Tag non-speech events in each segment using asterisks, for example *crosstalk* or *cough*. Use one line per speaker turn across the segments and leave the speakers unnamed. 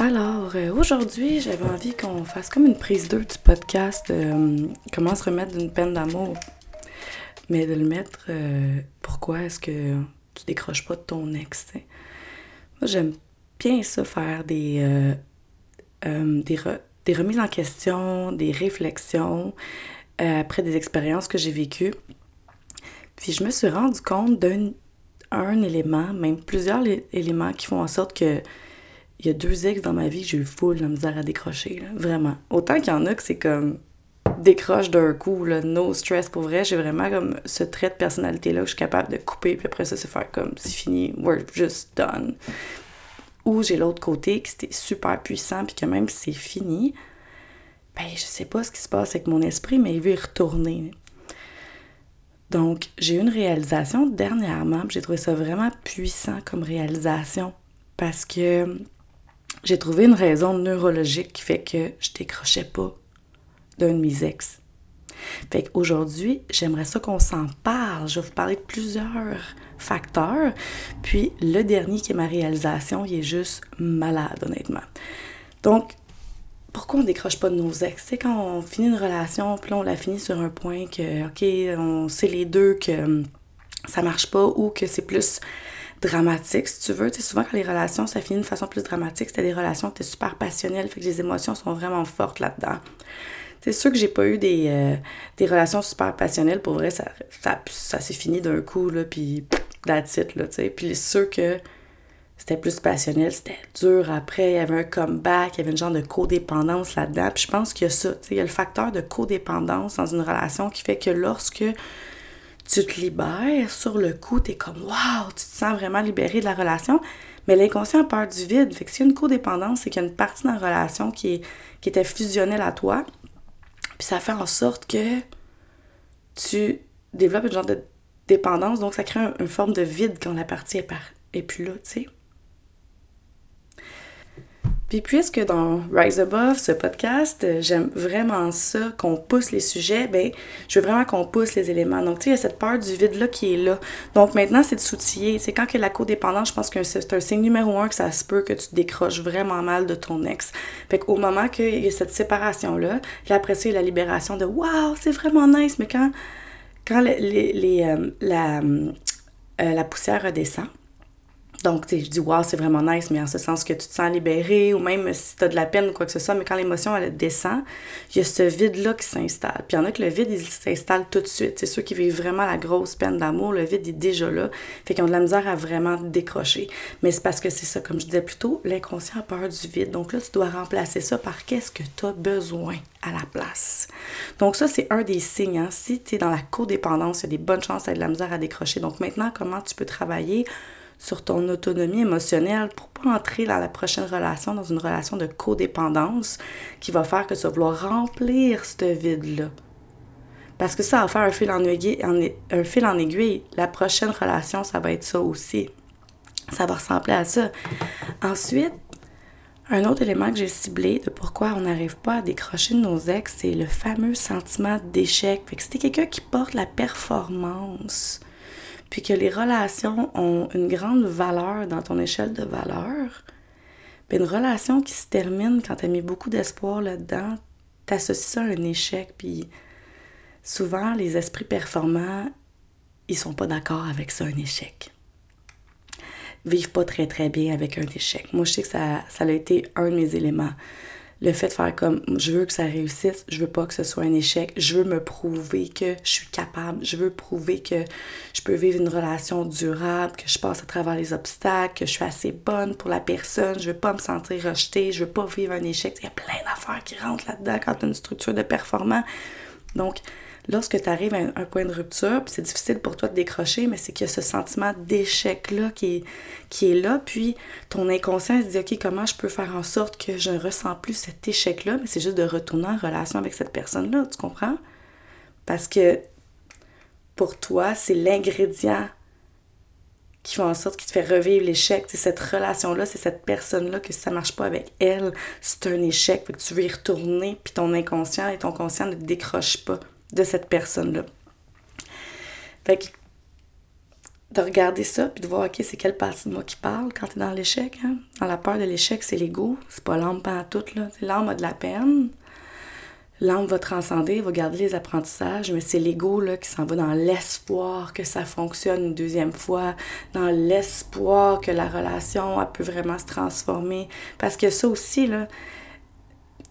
Alors, euh, aujourd'hui, j'avais envie qu'on fasse comme une prise 2 du podcast euh, Comment se remettre d'une peine d'amour. Mais de le mettre, euh, pourquoi est-ce que tu décroches pas ton ex? Moi, j'aime bien ça, faire des, des, remises en question, des réflexions après des expériences que j'ai vécues. Puis je me suis rendu compte d'un un élément, même plusieurs éléments qui font en sorte que il y a deux ex dans ma vie que j'ai eu full la misère à décrocher, vraiment. Autant qu'il y en a que c'est comme décroche d'un coup, là, no stress pour vrai. J'ai vraiment comme ce trait de personnalité-là que je suis capable de couper, puis après ça, c'est faire comme c'est fini, we're just done. Ou j'ai l'autre côté qui c'était super puissant, puis que même si c'est fini, ben je sais pas ce qui se passe avec mon esprit, mais il veut y retourner. Donc, j'ai eu une réalisation dernièrement, j'ai trouvé ça vraiment puissant comme réalisation parce que j'ai trouvé une raison neurologique qui fait que je décrochais pas d'un de mes ex. Fait qu'aujourd'hui, j'aimerais ça qu'on s'en parle. Je vais vous parler de plusieurs facteurs. Puis le dernier qui est ma réalisation, il est juste malade, honnêtement. Donc, pourquoi on décroche pas de nos ex? C'est quand on finit une relation, puis là, on la finit sur un point que, OK, on sait les deux que hum, ça marche pas ou que c'est plus dramatique, si tu veux. Tu sais, souvent, quand les relations, ça finit de façon plus dramatique, c'était des relations qui étaient super passionnelles, fait que les émotions sont vraiment fortes là-dedans. C'est sûr que j'ai pas eu des, euh, des relations super passionnelles. Pour vrai, ça, ça, s'est fini d'un coup, là, puis that's it, là, tu sais. Puis c'est sûr que c'était plus passionnel, c'était dur après, il y avait un comeback, il y avait une genre de codépendance là-dedans. Puis je pense qu'il y a ça, tu sais, il y a le facteur de codépendance dans une relation qui fait que lorsque tu te libères, sur le coup, tu es comme waouh, tu te sens vraiment libéré de la relation. Mais l'inconscient a peur du vide. Fait que s'il y a une codépendance, c'est qu'il y a une partie de la relation qui, est, qui était fusionnelle à toi. Puis ça fait en sorte que tu développes une genre de dépendance. Donc ça crée une forme de vide quand la partie est, par, est plus là, tu sais. Puis puisque dans Rise Above, ce podcast, euh, j'aime vraiment ça, qu'on pousse les sujets, ben je veux vraiment qu'on pousse les éléments. Donc, tu sais, il y a cette peur du vide-là qui est là. Donc maintenant, c'est de s'outiller. C'est quand que la codépendance, je pense que c'est un signe numéro un que ça se peut que tu décroches vraiment mal de ton ex. Fait qu'au moment qu'il y a cette séparation-là, puis après ça, il y a la libération de « Wow, c'est vraiment nice! » Mais quand, quand les, les, euh, la, euh, la poussière redescend, donc, tu sais, je dis, wow, c'est vraiment nice, mais en ce sens que tu te sens libéré, ou même si tu de la peine ou quoi que ce soit, mais quand l'émotion, elle descend, il y a ce vide-là qui s'installe. Puis il y en a que le vide, il s'installe tout de suite. C'est ceux qui vivent vraiment la grosse peine d'amour, le vide est déjà là. Fait qu'ils ont de la misère à vraiment décrocher. Mais c'est parce que c'est ça, comme je disais plus tôt, l'inconscient a peur du vide. Donc là, tu dois remplacer ça par qu'est-ce que tu as besoin à la place. Donc ça, c'est un des signes. Hein. Si tu es dans la codépendance, il y a des bonnes chances d'avoir de la misère à décrocher. Donc maintenant, comment tu peux travailler sur ton autonomie émotionnelle pour pas entrer dans la prochaine relation, dans une relation de codépendance qui va faire que tu vas vouloir remplir ce vide-là. Parce que ça va faire un fil en aiguille, un fil en aiguille. La prochaine relation, ça va être ça aussi. Ça va ressembler à ça. Ensuite, un autre élément que j'ai ciblé de pourquoi on n'arrive pas à décrocher de nos ex, c'est le fameux sentiment d'échec. Fait que c'était quelqu'un qui porte la performance, puis que les relations ont une grande valeur dans ton échelle de valeur, bien, une relation qui se termine quand tu as mis beaucoup d'espoir là-dedans, t'associes ça à un échec. Puis souvent, les esprits performants, ils sont pas d'accord avec ça, un échec. Vivent pas très très bien avec un échec. Moi, je sais que ça a été un de mes éléments le fait de faire comme je veux que ça réussisse, je veux pas que ce soit un échec, je veux me prouver que je suis capable, je veux prouver que je peux vivre une relation durable, que je passe à travers les obstacles, que je suis assez bonne pour la personne, je veux pas me sentir rejetée, je veux pas vivre un échec. Il y a plein d'affaires qui rentrent là-dedans quand tu as une structure de performance. Donc, lorsque tu arrives à un, point de rupture, c'est difficile pour toi de décrocher, mais c'est qu'il y a ce sentiment d'échec-là qui est, qui est là, puis ton inconscient se dit, OK, comment je peux faire en sorte que je ne ressens plus cet échec-là, mais c'est juste de retourner en relation avec cette personne-là, tu comprends? Parce que pour toi, c'est l'ingrédient qui fait en sorte qu'il te fait revivre l'échec. C'est cette relation-là, c'est cette personne-là que si ça marche pas avec elle, c'est un échec. que tu veux y retourner, puis ton inconscient et ton conscient ne décrochent pas de cette personne-là. Fait que de regarder ça, puis de voir, OK, c'est quelle partie de moi qui parle quand tu es dans l'échec. Hein? Dans la peur de l'échec, c'est l'ego, c'est pas l'âme pas tout. L'âme a de la peine, l'âme va transcender, va garder les apprentissages, mais c'est l'ego qui s'en va dans l'espoir que ça fonctionne une deuxième fois, dans l'espoir que la relation elle peut vraiment se transformer. Parce que ça aussi, là,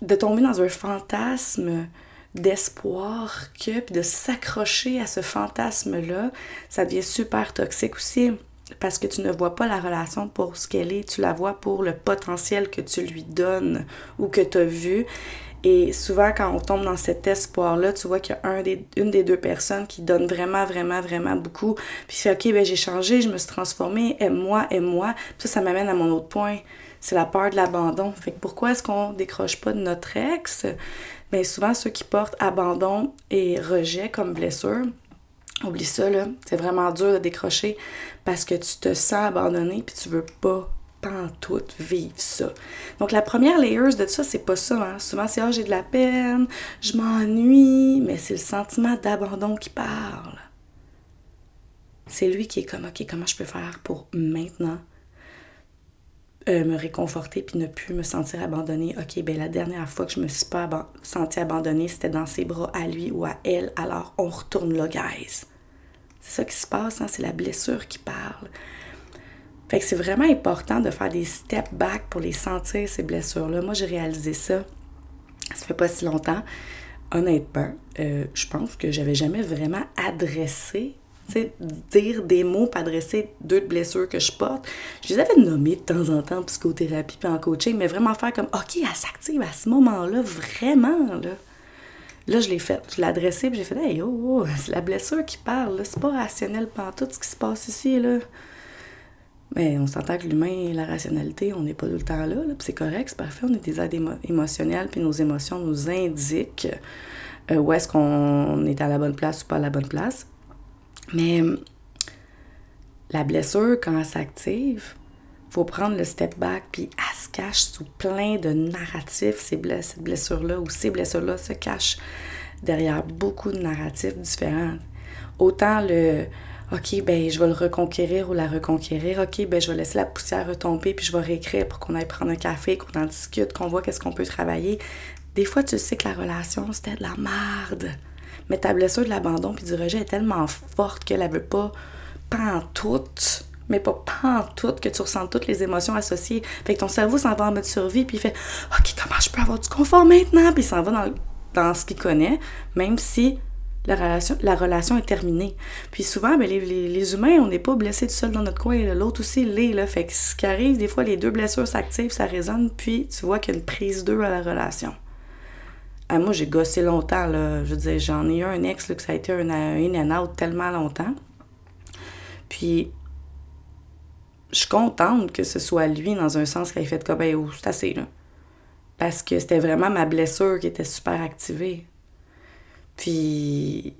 de tomber dans un fantasme d'espoir que, puis de s'accrocher à ce fantasme-là, ça devient super toxique aussi parce que tu ne vois pas la relation pour ce qu'elle est, tu la vois pour le potentiel que tu lui donnes ou que tu as vu. Et souvent, quand on tombe dans cet espoir-là, tu vois qu'il y a un des, une des deux personnes qui donne vraiment, vraiment, vraiment beaucoup. Puis fait, OK, ben j'ai changé, je me suis transformée, aime-moi, aime-moi. Ça, ça m'amène à mon autre point. C'est la peur de l'abandon. Fait pourquoi est-ce qu'on décroche pas de notre ex? Bien, souvent, ceux qui portent abandon et rejet comme blessure, oublie ça, là. C'est vraiment dur de décrocher parce que tu te sens abandonné puis tu veux pas tout vivre ça. Donc la première layers de ça, c'est pas ça. Hein. Souvent, c'est ah, j'ai de la peine, je m'ennuie, mais c'est le sentiment d'abandon qui parle. C'est lui qui est comme OK, comment je peux faire pour maintenant euh, me réconforter puis ne plus me sentir abandonnée. OK, ben la dernière fois que je me suis pas sentie abandonnée, c'était dans ses bras à lui ou à elle. Alors on retourne là, guys. C'est ça qui se passe, hein? c'est la blessure qui parle. Fait que c'est vraiment important de faire des step back pour les sentir, ces blessures-là. Moi, j'ai réalisé ça. Ça fait pas si longtemps. Honnêtement, euh, je pense que j'avais jamais vraiment adressé dire des mots pour adresser deux blessures que je porte. Je les avais nommées de temps en temps en psychothérapie puis en coaching, mais vraiment faire comme OK, elle s'active à ce moment-là, vraiment, là. Là, je l'ai fait. Je l'ai adressé, puis j'ai fait Hey, oh, oh c'est la blessure qui parle, C'est pas rationnel pendant tout ce qui se passe ici, là. Mais on s'entend que l'humain et la rationalité, on n'est pas tout le temps là, c'est correct, c'est parfait, on est des êtres émotionnels, puis nos émotions nous indiquent euh, où est-ce qu'on est à la bonne place ou pas à la bonne place. Mais la blessure, quand elle s'active, faut prendre le step back, puis elle se cache sous plein de narratifs, ces cette blessure-là, ou ces blessures-là se cachent derrière beaucoup de narratifs différents. Autant le OK, ben je vais le reconquérir ou la reconquérir. OK, ben je vais laisser la poussière retomber, puis je vais réécrire pour qu'on aille prendre un café, qu'on en discute, qu'on voit qu'est-ce qu'on peut travailler. Des fois, tu sais que la relation, c'était de la merde. Mais ta blessure de l'abandon puis du rejet est tellement forte qu'elle ne veut pas pantoute, mais pas pantoute, que tu ressens toutes les émotions associées. Fait que ton cerveau s'en va en mode survie puis il fait OK, comment je peux avoir du confort maintenant? Puis il s'en va dans, ce qu'il connaît, même si la relation, la est terminée. Puis souvent, ben, les, les, humains, on n'est pas blessés tout seul dans notre coin. L'autre aussi l'est. Là. Fait que ce qui arrive, des fois, les deux blessures s'activent, ça résonne, puis tu vois qu'il y a une prise d'eux à la relation. Ah, moi, j'ai gossé longtemps, là. Je veux dire, j'en ai eu un ex, là, que ça a été un in and out tellement longtemps. Puis, je suis contente que ce soit lui, dans un sens, qui ait fait comme, oh, c'est assez, là. Parce que c'était vraiment ma blessure qui était super activée. Puis,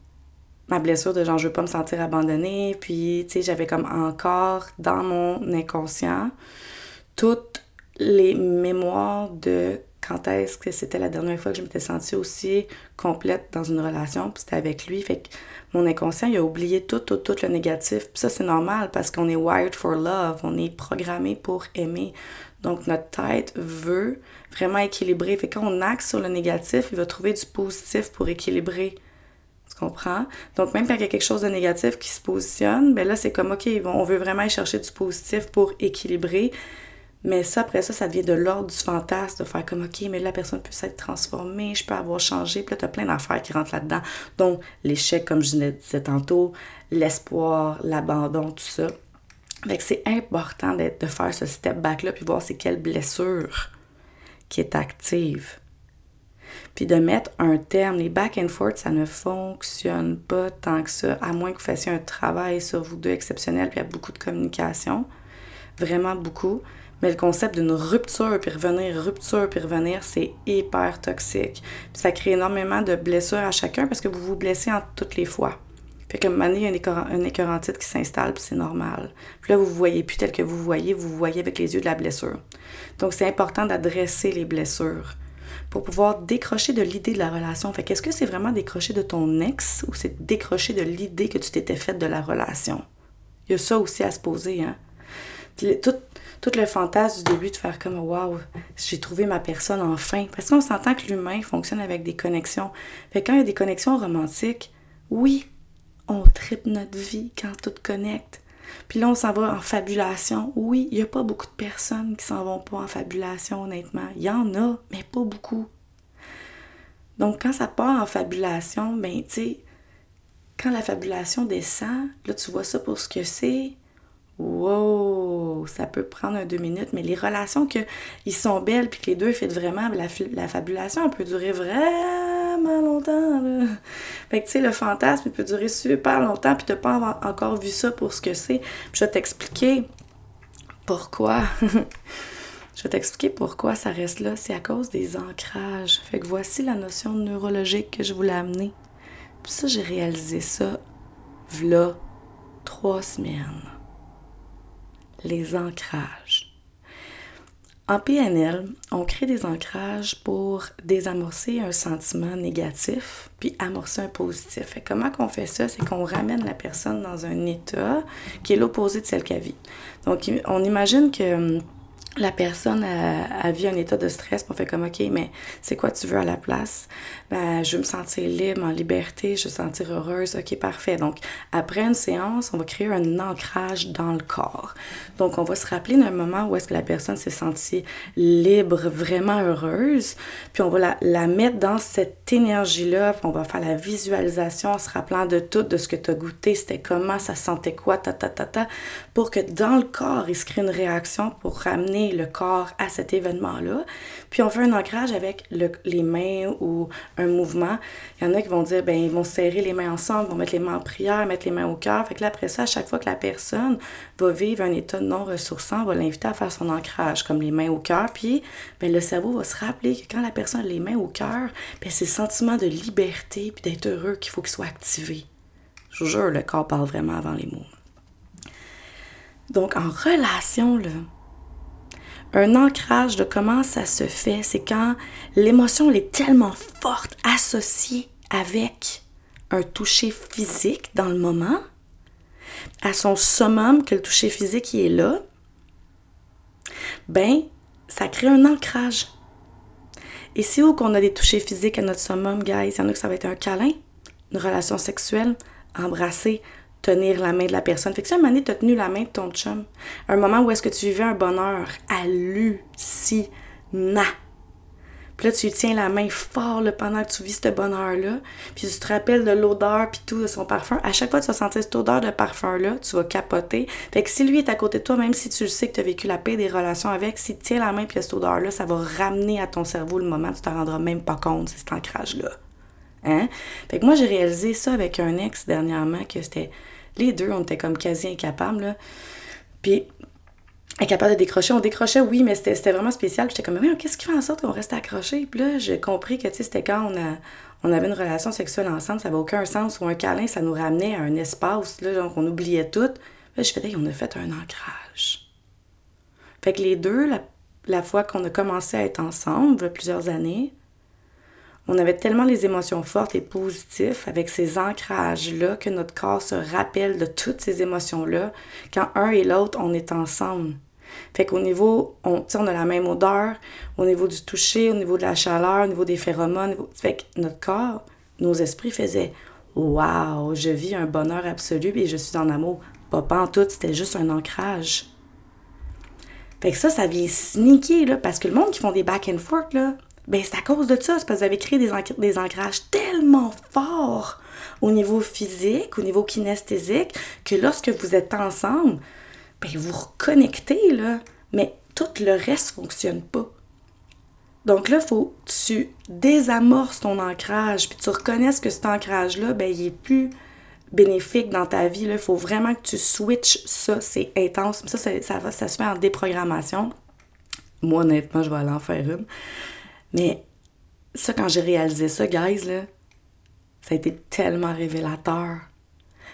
ma blessure de genre, je veux pas me sentir abandonnée. Puis, tu sais, j'avais comme encore dans mon inconscient toutes les mémoires de quand est-ce que c'était la dernière fois que je m'étais sentie aussi complète dans une relation, puis c'était avec lui. Fait que mon inconscient, il a oublié tout, tout, tout le négatif. Puis ça, c'est normal parce qu'on est wired for love, on est programmé pour aimer. Donc notre tête veut vraiment équilibrer. Fait que quand on axe sur le négatif, il va trouver du positif pour équilibrer. Tu comprends? Donc même quand il y a quelque chose de négatif qui se positionne, ben là, c'est comme, OK, on veut vraiment aller chercher du positif pour équilibrer. Mais ça, après ça, ça devient de l'ordre du fantasme, de faire comme, OK, mais la personne peut s'être transformée, je peux avoir changé. Puis là, tu as plein d'affaires qui rentrent là-dedans. Donc, l'échec, comme je disais tantôt, l'espoir, l'abandon, tout ça. Fait que c'est important de faire ce step back-là, puis voir c'est quelle blessure qui est active. Puis de mettre un terme. Les back and forth, ça ne fonctionne pas tant que ça, à moins que vous fassiez un travail sur vous deux exceptionnel, puis il y a beaucoup de communication. Vraiment beaucoup. Mais le concept d'une rupture, puis revenir, rupture, puis revenir, c'est hyper toxique. Puis ça crée énormément de blessures à chacun parce que vous vous blessez en toutes les fois. Fait que moment il y a qui s'installe, puis c'est normal. Puis là, vous ne voyez plus tel que vous voyez, vous vous voyez avec les yeux de la blessure. Donc, c'est important d'adresser les blessures pour pouvoir décrocher de l'idée de la relation. Fait qu'est-ce que c'est vraiment décrocher de ton ex ou c'est décrocher de l'idée que tu t'étais faite de la relation? Il y a ça aussi à se poser, hein. Tout le fantasme du début de faire comme Waouh, j'ai trouvé ma personne enfin. Parce qu'on s'entend que l'humain fonctionne avec des connexions. Fait quand il y a des connexions romantiques, oui, on tripe notre vie quand tout connecte. Puis là, on s'en va en fabulation. Oui, il n'y a pas beaucoup de personnes qui s'en vont pas en fabulation, honnêtement. Il y en a, mais pas beaucoup. Donc, quand ça part en fabulation, ben, tu sais, quand la fabulation descend, là, tu vois ça pour ce que c'est. Wow! Ça peut prendre deux minutes, mais les relations que ils sont belles puis que les deux font vraiment, la, la fabulation, elle peut durer vraiment longtemps. Fait que tu sais, le fantasme, il peut durer super longtemps puis t'as pas encore vu ça pour ce que c'est. je vais t'expliquer pourquoi. *laughs* je vais t'expliquer pourquoi ça reste là. C'est à cause des ancrages. Fait que voici la notion neurologique que je voulais amener. Puis ça, j'ai réalisé ça, v'là trois semaines les ancrages. En PNL, on crée des ancrages pour désamorcer un sentiment négatif puis amorcer un positif. Et comment qu'on fait ça? C'est qu'on ramène la personne dans un état qui est l'opposé de celle qu'elle vit. Donc, on imagine que hum, la personne a, a, vu un état de stress, on fait comme OK, mais c'est quoi tu veux à la place? Ben, je veux me sentir libre, en liberté, je veux me sentir heureuse. OK, parfait. Donc, après une séance, on va créer un ancrage dans le corps. Donc, on va se rappeler d'un moment où est-ce que la personne s'est sentie libre, vraiment heureuse, puis on va la, la mettre dans cette énergie-là, puis on va faire la visualisation en se rappelant de tout, de ce que tu as goûté, c'était comment, ça sentait quoi, ta, ta, ta, ta, pour que dans le corps, il se crée une réaction pour ramener le corps à cet événement-là. Puis on fait un ancrage avec les mains ou un mouvement. Il y en a qui vont dire, ben ils vont serrer les mains ensemble, vont mettre les mains en prière, mettre les mains au cœur. Fait que là, après ça, à chaque fois que la personne va vivre un état non ressourçant, on va l'inviter à faire son ancrage, comme les mains au cœur. Puis ben, le cerveau va se rappeler que quand la personne a les mains au cœur, ben, c'est le sentiment de liberté puis d'être heureux qu'il faut qu'il soit activé. Je vous jure, le corps parle vraiment avant les mots. Donc, en relation, là, un ancrage de comment ça se fait, c'est quand l'émotion est tellement forte, associée avec un toucher physique dans le moment, à son summum que le toucher physique est là, ben, ça crée un ancrage. Et c'est où qu'on a des touchés physiques à notre summum, guys? Il y en a que ça va être un câlin, une relation sexuelle, embrasser, tenir la main de la personne. Fait que si un moment donné, tu as tenu la main de ton chum, un moment où est-ce que tu vivais un bonheur hallucinant, puis là, tu lui tiens la main fort là, pendant que tu vis ce bonheur-là. Puis tu te rappelles de l'odeur puis tout de son parfum. À chaque fois que tu vas sentir cette odeur de parfum-là, tu vas capoter. Fait que si lui est à côté de toi, même si tu le sais que tu as vécu la paix des relations avec, si tu tiens la main puis cette odeur-là, ça va ramener à ton cerveau le moment tu t'en rendras même pas compte, c'est cet ancrage-là. Hein? Fait que moi, j'ai réalisé ça avec un ex dernièrement, que c'était. Les deux, on était comme quasi incapables, là. Puis, incapables de décrocher. On décrochait, oui, mais c'était vraiment spécial. J'étais comme, mais qu'est-ce qui fait en sorte qu'on reste accroché? Puis là, j'ai compris que, tu sais, c'était quand on, on avait une relation sexuelle ensemble, ça n'avait aucun sens. Ou un câlin, ça nous ramenait à un espace, là, donc on oubliait tout. Là, je faisais, on a fait un ancrage. Fait que les deux, la, la fois qu'on a commencé à être ensemble, plusieurs années, on avait tellement les émotions fortes et positives avec ces ancrages-là que notre corps se rappelle de toutes ces émotions-là quand un et l'autre, on est ensemble. Fait qu'au niveau, on, on a la même odeur, au niveau du toucher, au niveau de la chaleur, au niveau des phéromones. Fait que notre corps, nos esprits faisaient Waouh, je vis un bonheur absolu et je suis en amour. Pas, en tout, c'était juste un ancrage. Fait que ça, ça vient sneaker, là, parce que le monde qui font des back and forth, là, ben c'est à cause de ça, c'est parce que vous avez créé des, ancrages tellement forts au niveau physique, au niveau kinesthésique, que lorsque vous êtes ensemble, ben vous reconnectez, là, mais tout le reste ne fonctionne pas. Donc là, faut que tu désamorces ton ancrage, puis tu reconnaisses que cet ancrage-là, ben, il est plus bénéfique dans ta vie. Il faut vraiment que tu switches ça, c'est intense. Ça, ça, ça, ça se fait en déprogrammation. Moi, honnêtement, je vais aller en faire une. Mais ça, quand j'ai réalisé ça, guys, là, ça a été tellement révélateur.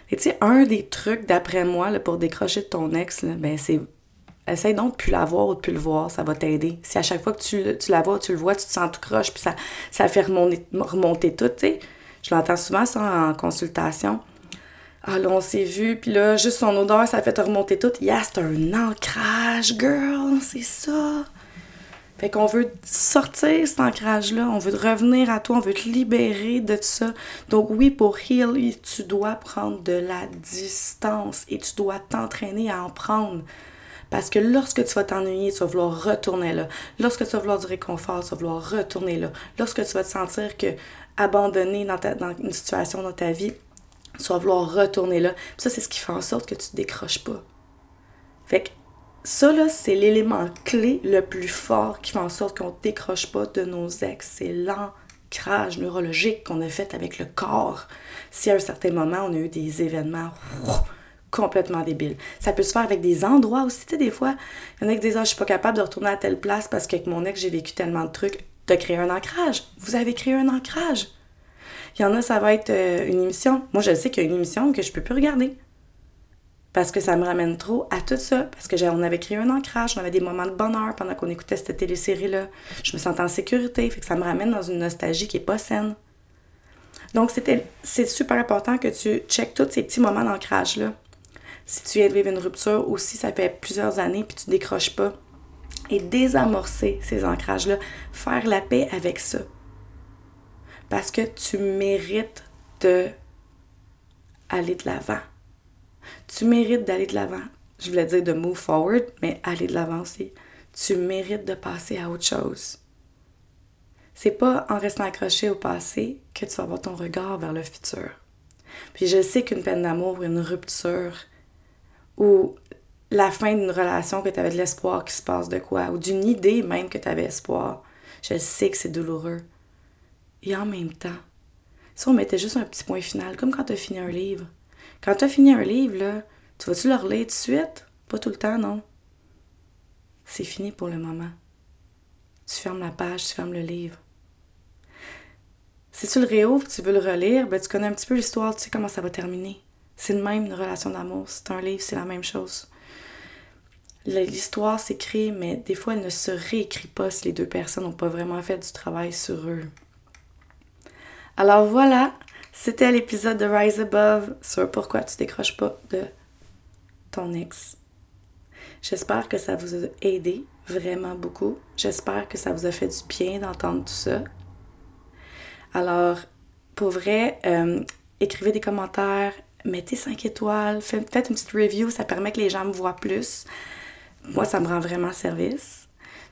Et tu sais, un des trucs, d'après moi, pour décrocher de ton ex, ben c'est essaye donc de plus la voir ou de plus le voir, ça va t'aider. Si à chaque fois que tu, tu la vois, tu le vois, tu te sens tout croche, puis ça, ça fait remonter, remonter tout, tu sais. Je l'entends souvent ça en consultation. Ah là, on s'est vu, puis là, juste son odeur, ça fait te remonter tout. Yeah, c'est un ancrage, girl, c'est ça. Fait qu'on veut sortir cet ancrage-là, on veut revenir à toi, on veut te libérer de ça. Donc oui, pour heal, tu dois prendre de la distance et tu dois t'entraîner à en prendre. Parce que lorsque tu vas t'ennuyer, tu vas vouloir retourner là. Lorsque tu vas vouloir du réconfort, tu vas vouloir retourner là. Lorsque tu vas te sentir que abandonné dans, dans une situation dans ta vie, tu vas vouloir retourner là. ça, c'est ce qui fait en sorte que tu te décroches pas. Fait que ça, là, c'est l'élément clé le plus fort qui fait en sorte qu'on ne décroche pas de nos ex. C'est l'ancrage neurologique qu'on a fait avec le corps. Si à un certain moment, on a eu des événements complètement débiles. Ça peut se faire avec des endroits aussi. Tu sais, des fois, il y en a qui disent ah, je suis pas capable de retourner à telle place parce qu'avec mon ex, j'ai vécu tellement de trucs. De créer un ancrage. Vous avez créé un ancrage. Il y en a, ça va être euh, une émission. Moi, je sais qu'il y a une émission que je peux plus regarder parce que ça me ramène trop à tout ça, parce que on avait créé un ancrage, on avait des moments de bonheur pendant qu'on écoutait cette télésérie-là. Je me sentais en sécurité, fait que ça me ramène dans une nostalgie qui est pas saine. Donc, c'est super important que tu checkes tous ces petits moments d'ancrage-là. Si tu viens de vivre une rupture ou si ça fait plusieurs années puis tu décroches pas, et désamorcer ces ancrages-là, faire la paix avec ça. Parce que tu mérites de aller de l'avant tu mérites d'aller de l'avant. Je voulais dire de move forward, mais aller de l'avant aussi. Tu mérites de passer à autre chose. C'est pas en restant accroché au passé que tu vas avoir ton regard vers le futur. Puis je sais qu'une peine d'amour, une rupture, ou la fin d'une relation que tu avais de l'espoir qui se passe de quoi, ou d'une idée même que tu avais espoir, je sais que c'est douloureux. Et en même temps, si on mettait juste un petit point final, comme quand tu as fini un livre, quand tu as fini un livre, là, tu vas-tu le relire tout de suite? Pas tout le temps, non. C'est fini pour le moment. Tu fermes la page, tu fermes le livre. Si tu le réouvres, tu veux le relire, ben tu connais un petit peu l'histoire, tu sais comment ça va terminer. C'est le même une relation d'amour. C'est un livre, c'est la même chose. L'histoire s'écrit, mais des fois, elle ne se réécrit pas si les deux personnes n'ont pas vraiment fait du travail sur eux. Alors voilà, c'était l'épisode de Rise Above sur pourquoi tu décroches pas de ton ex. J'espère que ça vous a aidé vraiment beaucoup. J'espère que ça vous a fait du bien d'entendre tout ça. Alors, pour vrai, euh, écrivez des commentaires, mettez 5 étoiles, faites une petite review, ça permet que les gens me voient plus. Moi, ça me rend vraiment service.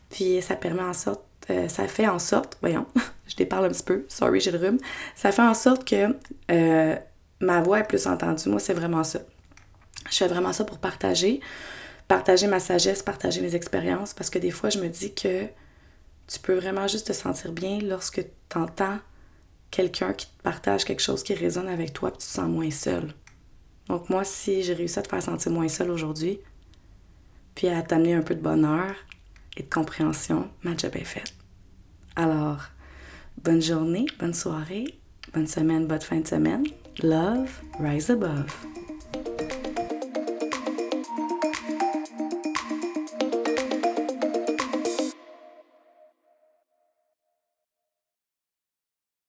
Puis ça permet en sorte euh, ça fait en sorte, voyons, *laughs* je déparle un petit peu, sorry, j'ai le rhume, ça fait en sorte que euh, ma voix est plus entendue. Moi, c'est vraiment ça. Je fais vraiment ça pour partager, partager ma sagesse, partager mes expériences, parce que des fois, je me dis que tu peux vraiment juste te sentir bien lorsque tu entends quelqu'un qui te partage quelque chose qui résonne avec toi, puis tu te sens moins seul. Donc moi, si j'ai réussi à te faire sentir moins seul aujourd'hui, puis à t'amener un peu de bonheur, et de compréhension, ma job est faite. Alors, bonne journée, bonne soirée, bonne semaine, bonne fin de semaine. Love, rise above.